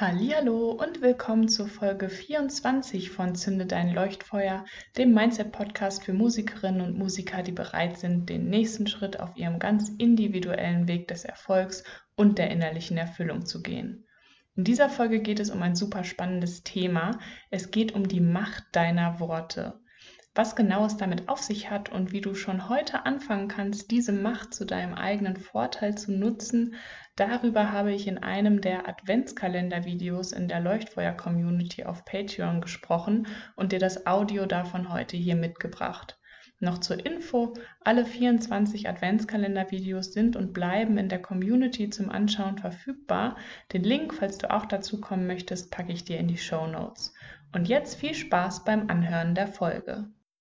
Hallihallo und willkommen zur Folge 24 von Zünde dein Leuchtfeuer, dem Mindset-Podcast für Musikerinnen und Musiker, die bereit sind, den nächsten Schritt auf ihrem ganz individuellen Weg des Erfolgs und der innerlichen Erfüllung zu gehen. In dieser Folge geht es um ein super spannendes Thema. Es geht um die Macht deiner Worte was genau es damit auf sich hat und wie du schon heute anfangen kannst, diese Macht zu deinem eigenen Vorteil zu nutzen, darüber habe ich in einem der Adventskalender-Videos in der Leuchtfeuer-Community auf Patreon gesprochen und dir das Audio davon heute hier mitgebracht. Noch zur Info, alle 24 Adventskalender-Videos sind und bleiben in der Community zum Anschauen verfügbar. Den Link, falls du auch dazu kommen möchtest, packe ich dir in die Show Notes. Und jetzt viel Spaß beim Anhören der Folge.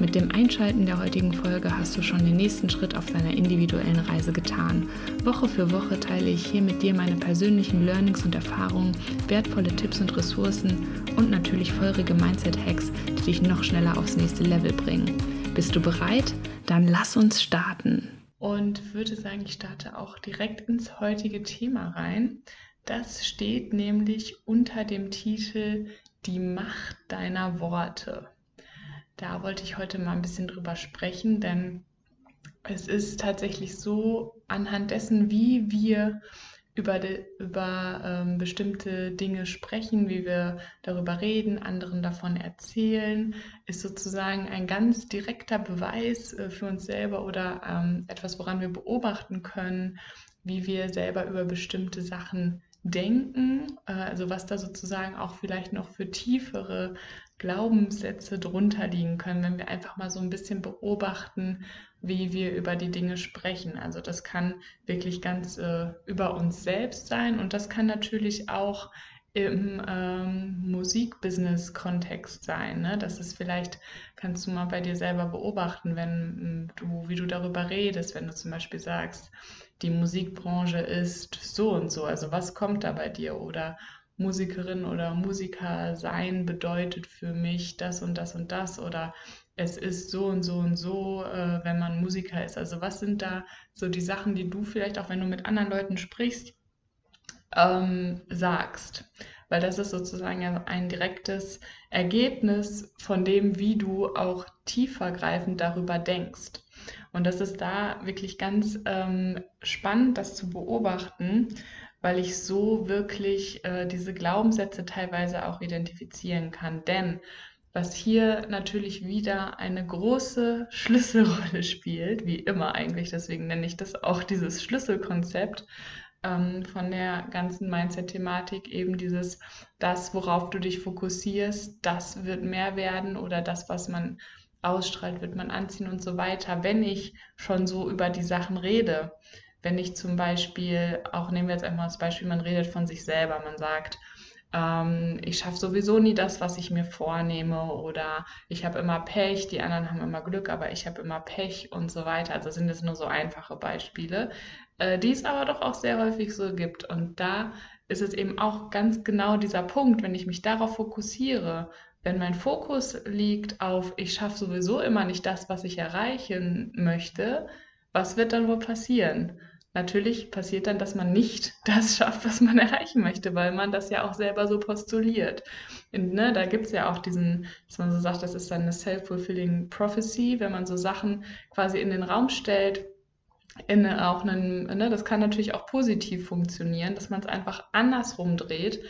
Mit dem Einschalten der heutigen Folge hast du schon den nächsten Schritt auf deiner individuellen Reise getan. Woche für Woche teile ich hier mit dir meine persönlichen Learnings und Erfahrungen, wertvolle Tipps und Ressourcen und natürlich feurige Mindset-Hacks, die dich noch schneller aufs nächste Level bringen. Bist du bereit? Dann lass uns starten. Und würde sagen, ich starte auch direkt ins heutige Thema rein. Das steht nämlich unter dem Titel Die Macht deiner Worte. Da wollte ich heute mal ein bisschen drüber sprechen, denn es ist tatsächlich so, anhand dessen, wie wir über, de, über ähm, bestimmte Dinge sprechen, wie wir darüber reden, anderen davon erzählen, ist sozusagen ein ganz direkter Beweis äh, für uns selber oder ähm, etwas, woran wir beobachten können, wie wir selber über bestimmte Sachen denken, äh, also was da sozusagen auch vielleicht noch für tiefere Glaubenssätze drunter liegen können, wenn wir einfach mal so ein bisschen beobachten, wie wir über die Dinge sprechen. Also das kann wirklich ganz äh, über uns selbst sein und das kann natürlich auch im ähm, Musikbusiness-Kontext sein. Ne? Das ist vielleicht, kannst du mal bei dir selber beobachten, wenn du, wie du darüber redest, wenn du zum Beispiel sagst, die Musikbranche ist so und so, also was kommt da bei dir? Oder Musikerin oder Musiker sein bedeutet für mich das und das und das oder es ist so und so und so, äh, wenn man Musiker ist. Also was sind da so die Sachen, die du vielleicht auch, wenn du mit anderen Leuten sprichst, ähm, sagst? Weil das ist sozusagen ein direktes Ergebnis von dem, wie du auch tiefergreifend darüber denkst. Und das ist da wirklich ganz ähm, spannend, das zu beobachten, weil ich so wirklich äh, diese Glaubenssätze teilweise auch identifizieren kann. Denn was hier natürlich wieder eine große Schlüsselrolle spielt, wie immer eigentlich, deswegen nenne ich das auch dieses Schlüsselkonzept ähm, von der ganzen Mindset-Thematik, eben dieses, das, worauf du dich fokussierst, das wird mehr werden oder das, was man ausstrahlt, wird man anziehen und so weiter, wenn ich schon so über die Sachen rede. Wenn ich zum Beispiel, auch nehmen wir jetzt einmal das Beispiel, man redet von sich selber, man sagt, ähm, ich schaffe sowieso nie das, was ich mir vornehme oder ich habe immer Pech, die anderen haben immer Glück, aber ich habe immer Pech und so weiter. Also sind es nur so einfache Beispiele, äh, die es aber doch auch sehr häufig so gibt. Und da ist es eben auch ganz genau dieser Punkt, wenn ich mich darauf fokussiere, wenn mein Fokus liegt auf, ich schaffe sowieso immer nicht das, was ich erreichen möchte, was wird dann wohl passieren? Natürlich passiert dann, dass man nicht das schafft, was man erreichen möchte, weil man das ja auch selber so postuliert. Und, ne, da gibt es ja auch diesen, dass man so sagt, das ist dann eine self-fulfilling prophecy, wenn man so Sachen quasi in den Raum stellt, in auch einen, ne, das kann natürlich auch positiv funktionieren, dass man es einfach andersrum dreht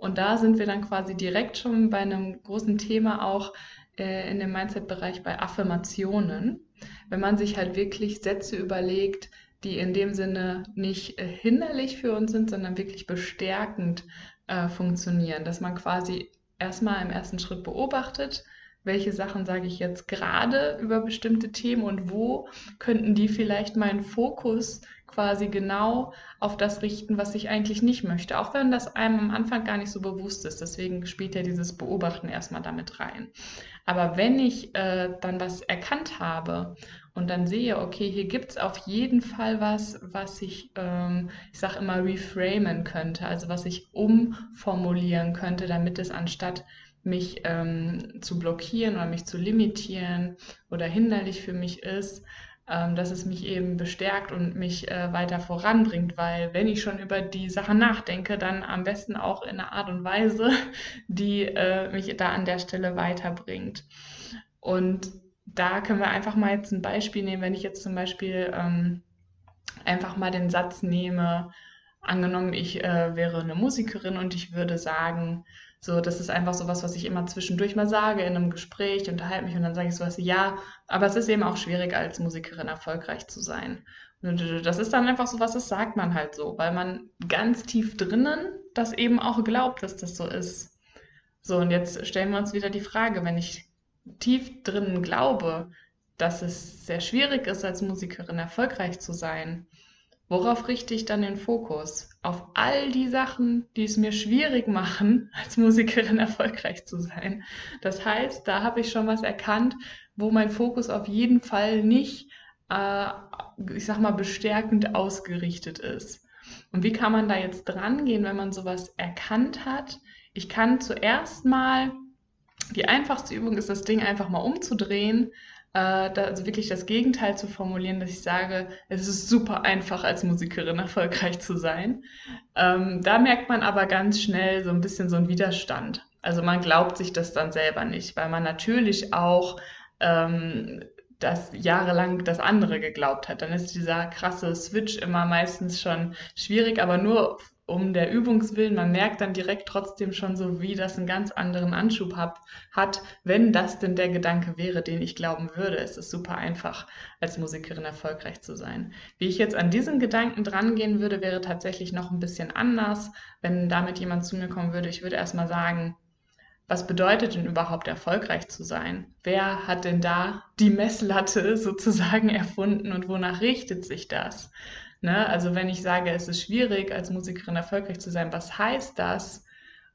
und da sind wir dann quasi direkt schon bei einem großen Thema auch äh, in dem Mindset-Bereich bei Affirmationen. Wenn man sich halt wirklich Sätze überlegt, die in dem Sinne nicht äh, hinderlich für uns sind, sondern wirklich bestärkend äh, funktionieren. Dass man quasi erstmal im ersten Schritt beobachtet, welche Sachen sage ich jetzt gerade über bestimmte Themen und wo könnten die vielleicht meinen Fokus quasi genau auf das richten, was ich eigentlich nicht möchte, auch wenn das einem am Anfang gar nicht so bewusst ist. Deswegen spielt ja dieses Beobachten erstmal damit rein. Aber wenn ich äh, dann was erkannt habe und dann sehe, okay, hier gibt es auf jeden Fall was, was ich, ähm, ich sage immer, reframen könnte, also was ich umformulieren könnte, damit es anstatt mich ähm, zu blockieren oder mich zu limitieren oder hinderlich für mich ist, ähm, dass es mich eben bestärkt und mich äh, weiter voranbringt, weil wenn ich schon über die Sachen nachdenke, dann am besten auch in einer Art und Weise, die äh, mich da an der Stelle weiterbringt. Und da können wir einfach mal jetzt ein Beispiel nehmen, wenn ich jetzt zum Beispiel ähm, einfach mal den Satz nehme, angenommen, ich äh, wäre eine Musikerin und ich würde sagen, so, das ist einfach so was, was ich immer zwischendurch mal sage in einem Gespräch, unterhalte mich und dann sage ich so was, ja, aber es ist eben auch schwierig, als Musikerin erfolgreich zu sein. Das ist dann einfach so was, das sagt man halt so, weil man ganz tief drinnen das eben auch glaubt, dass das so ist. So, und jetzt stellen wir uns wieder die Frage, wenn ich tief drinnen glaube, dass es sehr schwierig ist, als Musikerin erfolgreich zu sein, Worauf richte ich dann den Fokus? Auf all die Sachen, die es mir schwierig machen, als Musikerin erfolgreich zu sein. Das heißt, da habe ich schon was erkannt, wo mein Fokus auf jeden Fall nicht, äh, ich sag mal, bestärkend ausgerichtet ist. Und wie kann man da jetzt dran gehen, wenn man sowas erkannt hat? Ich kann zuerst mal, die einfachste Übung ist, das Ding einfach mal umzudrehen äh, da, also wirklich das Gegenteil zu formulieren, dass ich sage, es ist super einfach als Musikerin erfolgreich zu sein. Ähm, da merkt man aber ganz schnell so ein bisschen so einen Widerstand. Also man glaubt sich das dann selber nicht, weil man natürlich auch ähm, das jahrelang das andere geglaubt hat. Dann ist dieser krasse Switch immer meistens schon schwierig, aber nur um der Übungswillen, man merkt dann direkt trotzdem schon so, wie das einen ganz anderen Anschub hab, hat, wenn das denn der Gedanke wäre, den ich glauben würde. Es ist super einfach, als Musikerin erfolgreich zu sein. Wie ich jetzt an diesen Gedanken drangehen würde, wäre tatsächlich noch ein bisschen anders. Wenn damit jemand zu mir kommen würde, ich würde erstmal sagen, was bedeutet denn überhaupt erfolgreich zu sein? Wer hat denn da die Messlatte sozusagen erfunden und wonach richtet sich das? Ne? Also wenn ich sage, es ist schwierig, als Musikerin erfolgreich zu sein, was heißt das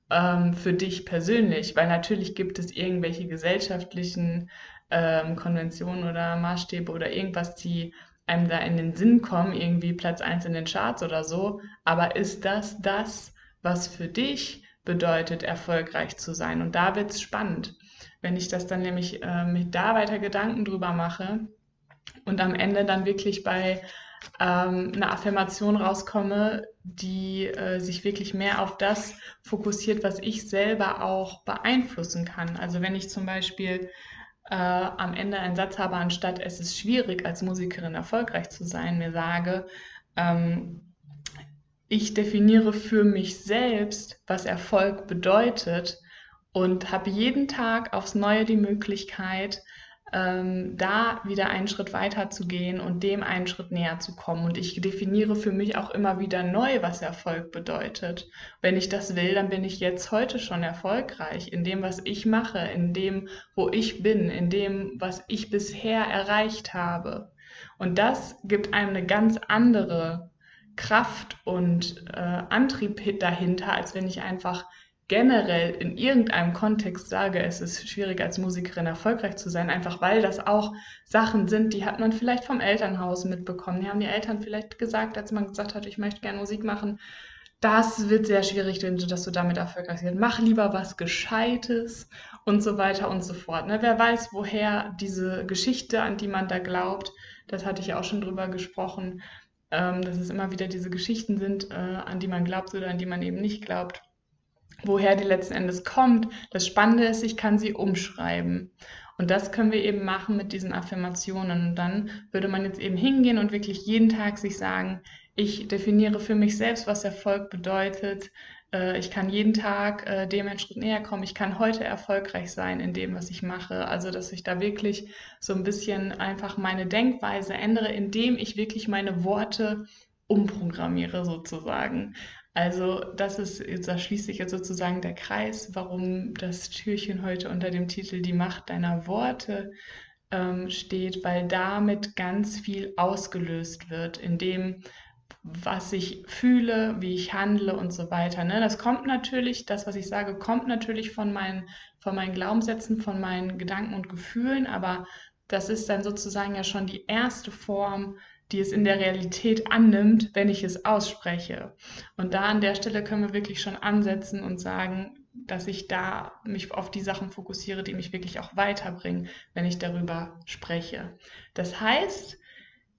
ähm, für dich persönlich? Weil natürlich gibt es irgendwelche gesellschaftlichen ähm, Konventionen oder Maßstäbe oder irgendwas, die einem da in den Sinn kommen, irgendwie Platz 1 in den Charts oder so. Aber ist das das, was für dich bedeutet, erfolgreich zu sein? Und da wird es spannend, wenn ich das dann nämlich äh, mit da weiter Gedanken drüber mache und am Ende dann wirklich bei ähm, eine Affirmation rauskomme, die äh, sich wirklich mehr auf das fokussiert, was ich selber auch beeinflussen kann. Also wenn ich zum Beispiel äh, am Ende einen Satz habe, anstatt es ist schwierig, als Musikerin erfolgreich zu sein, mir sage, ähm, ich definiere für mich selbst, was Erfolg bedeutet und habe jeden Tag aufs Neue die Möglichkeit, ähm, da wieder einen Schritt weiter zu gehen und dem einen Schritt näher zu kommen. Und ich definiere für mich auch immer wieder neu, was Erfolg bedeutet. Wenn ich das will, dann bin ich jetzt heute schon erfolgreich in dem, was ich mache, in dem, wo ich bin, in dem, was ich bisher erreicht habe. Und das gibt einem eine ganz andere Kraft und äh, Antrieb dahinter, als wenn ich einfach generell in irgendeinem Kontext sage, es ist schwierig als Musikerin erfolgreich zu sein, einfach weil das auch Sachen sind, die hat man vielleicht vom Elternhaus mitbekommen. Die haben die Eltern vielleicht gesagt, als man gesagt hat, ich möchte gerne Musik machen. Das wird sehr schwierig, dass du damit erfolgreich bist. Mach lieber was Gescheites und so weiter und so fort. Ne? Wer weiß, woher diese Geschichte, an die man da glaubt, das hatte ich ja auch schon drüber gesprochen, ähm, dass es immer wieder diese Geschichten sind, äh, an die man glaubt oder an die man eben nicht glaubt woher die letzten Endes kommt. Das Spannende ist, ich kann sie umschreiben. Und das können wir eben machen mit diesen Affirmationen. Und dann würde man jetzt eben hingehen und wirklich jeden Tag sich sagen, ich definiere für mich selbst, was Erfolg bedeutet. Äh, ich kann jeden Tag äh, dem einen Schritt näher kommen. Ich kann heute erfolgreich sein in dem, was ich mache. Also, dass ich da wirklich so ein bisschen einfach meine Denkweise ändere, indem ich wirklich meine Worte umprogrammiere sozusagen. Also das ist, da schließt sich jetzt sozusagen der Kreis, warum das Türchen heute unter dem Titel Die Macht deiner Worte ähm, steht, weil damit ganz viel ausgelöst wird, in dem, was ich fühle, wie ich handle und so weiter. Ne? Das kommt natürlich, das, was ich sage, kommt natürlich von meinen, von meinen Glaubenssätzen, von meinen Gedanken und Gefühlen, aber das ist dann sozusagen ja schon die erste Form, die es in der Realität annimmt, wenn ich es ausspreche. Und da an der Stelle können wir wirklich schon ansetzen und sagen, dass ich da mich auf die Sachen fokussiere, die mich wirklich auch weiterbringen, wenn ich darüber spreche. Das heißt,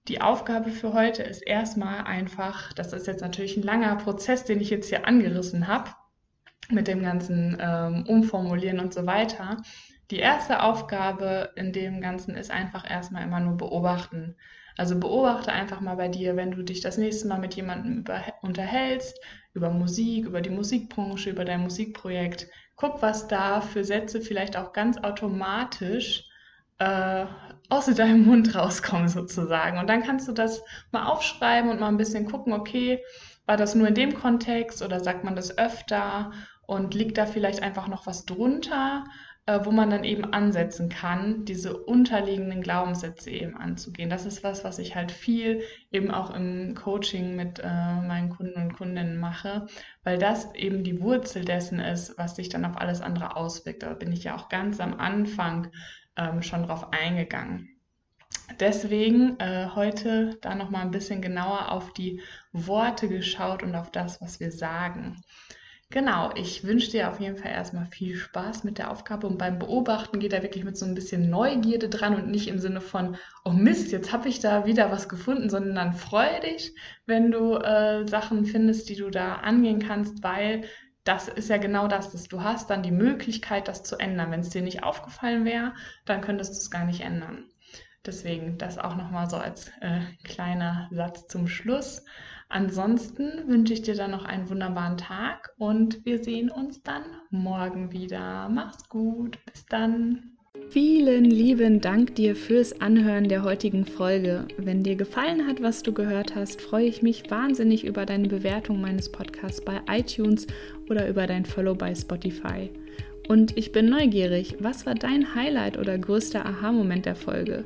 die Aufgabe für heute ist erstmal einfach, das ist jetzt natürlich ein langer Prozess, den ich jetzt hier angerissen habe, mit dem ganzen ähm, Umformulieren und so weiter. Die erste Aufgabe in dem Ganzen ist einfach erstmal immer nur beobachten. Also beobachte einfach mal bei dir, wenn du dich das nächste Mal mit jemandem über, unterhältst, über Musik, über die Musikbranche, über dein Musikprojekt. Guck, was da für Sätze vielleicht auch ganz automatisch äh, aus deinem Mund rauskommen sozusagen. Und dann kannst du das mal aufschreiben und mal ein bisschen gucken, okay, war das nur in dem Kontext oder sagt man das öfter und liegt da vielleicht einfach noch was drunter, wo man dann eben ansetzen kann, diese unterliegenden Glaubenssätze eben anzugehen. Das ist was, was ich halt viel eben auch im Coaching mit äh, meinen Kunden und Kundinnen mache, weil das eben die Wurzel dessen ist, was sich dann auf alles andere auswirkt. Da bin ich ja auch ganz am Anfang ähm, schon drauf eingegangen. Deswegen äh, heute da noch mal ein bisschen genauer auf die Worte geschaut und auf das, was wir sagen. Genau, ich wünsche dir auf jeden Fall erstmal viel Spaß mit der Aufgabe und beim Beobachten geht da wirklich mit so ein bisschen Neugierde dran und nicht im Sinne von, oh Mist, jetzt habe ich da wieder was gefunden, sondern dann freue dich, wenn du äh, Sachen findest, die du da angehen kannst, weil das ist ja genau das, dass du hast dann die Möglichkeit, das zu ändern. Wenn es dir nicht aufgefallen wäre, dann könntest du es gar nicht ändern. Deswegen das auch nochmal so als äh, kleiner Satz zum Schluss. Ansonsten wünsche ich dir dann noch einen wunderbaren Tag und wir sehen uns dann morgen wieder. Mach's gut, bis dann. Vielen lieben Dank dir fürs Anhören der heutigen Folge. Wenn dir gefallen hat, was du gehört hast, freue ich mich wahnsinnig über deine Bewertung meines Podcasts bei iTunes oder über dein Follow bei Spotify. Und ich bin neugierig, was war dein Highlight oder größter Aha-Moment der Folge?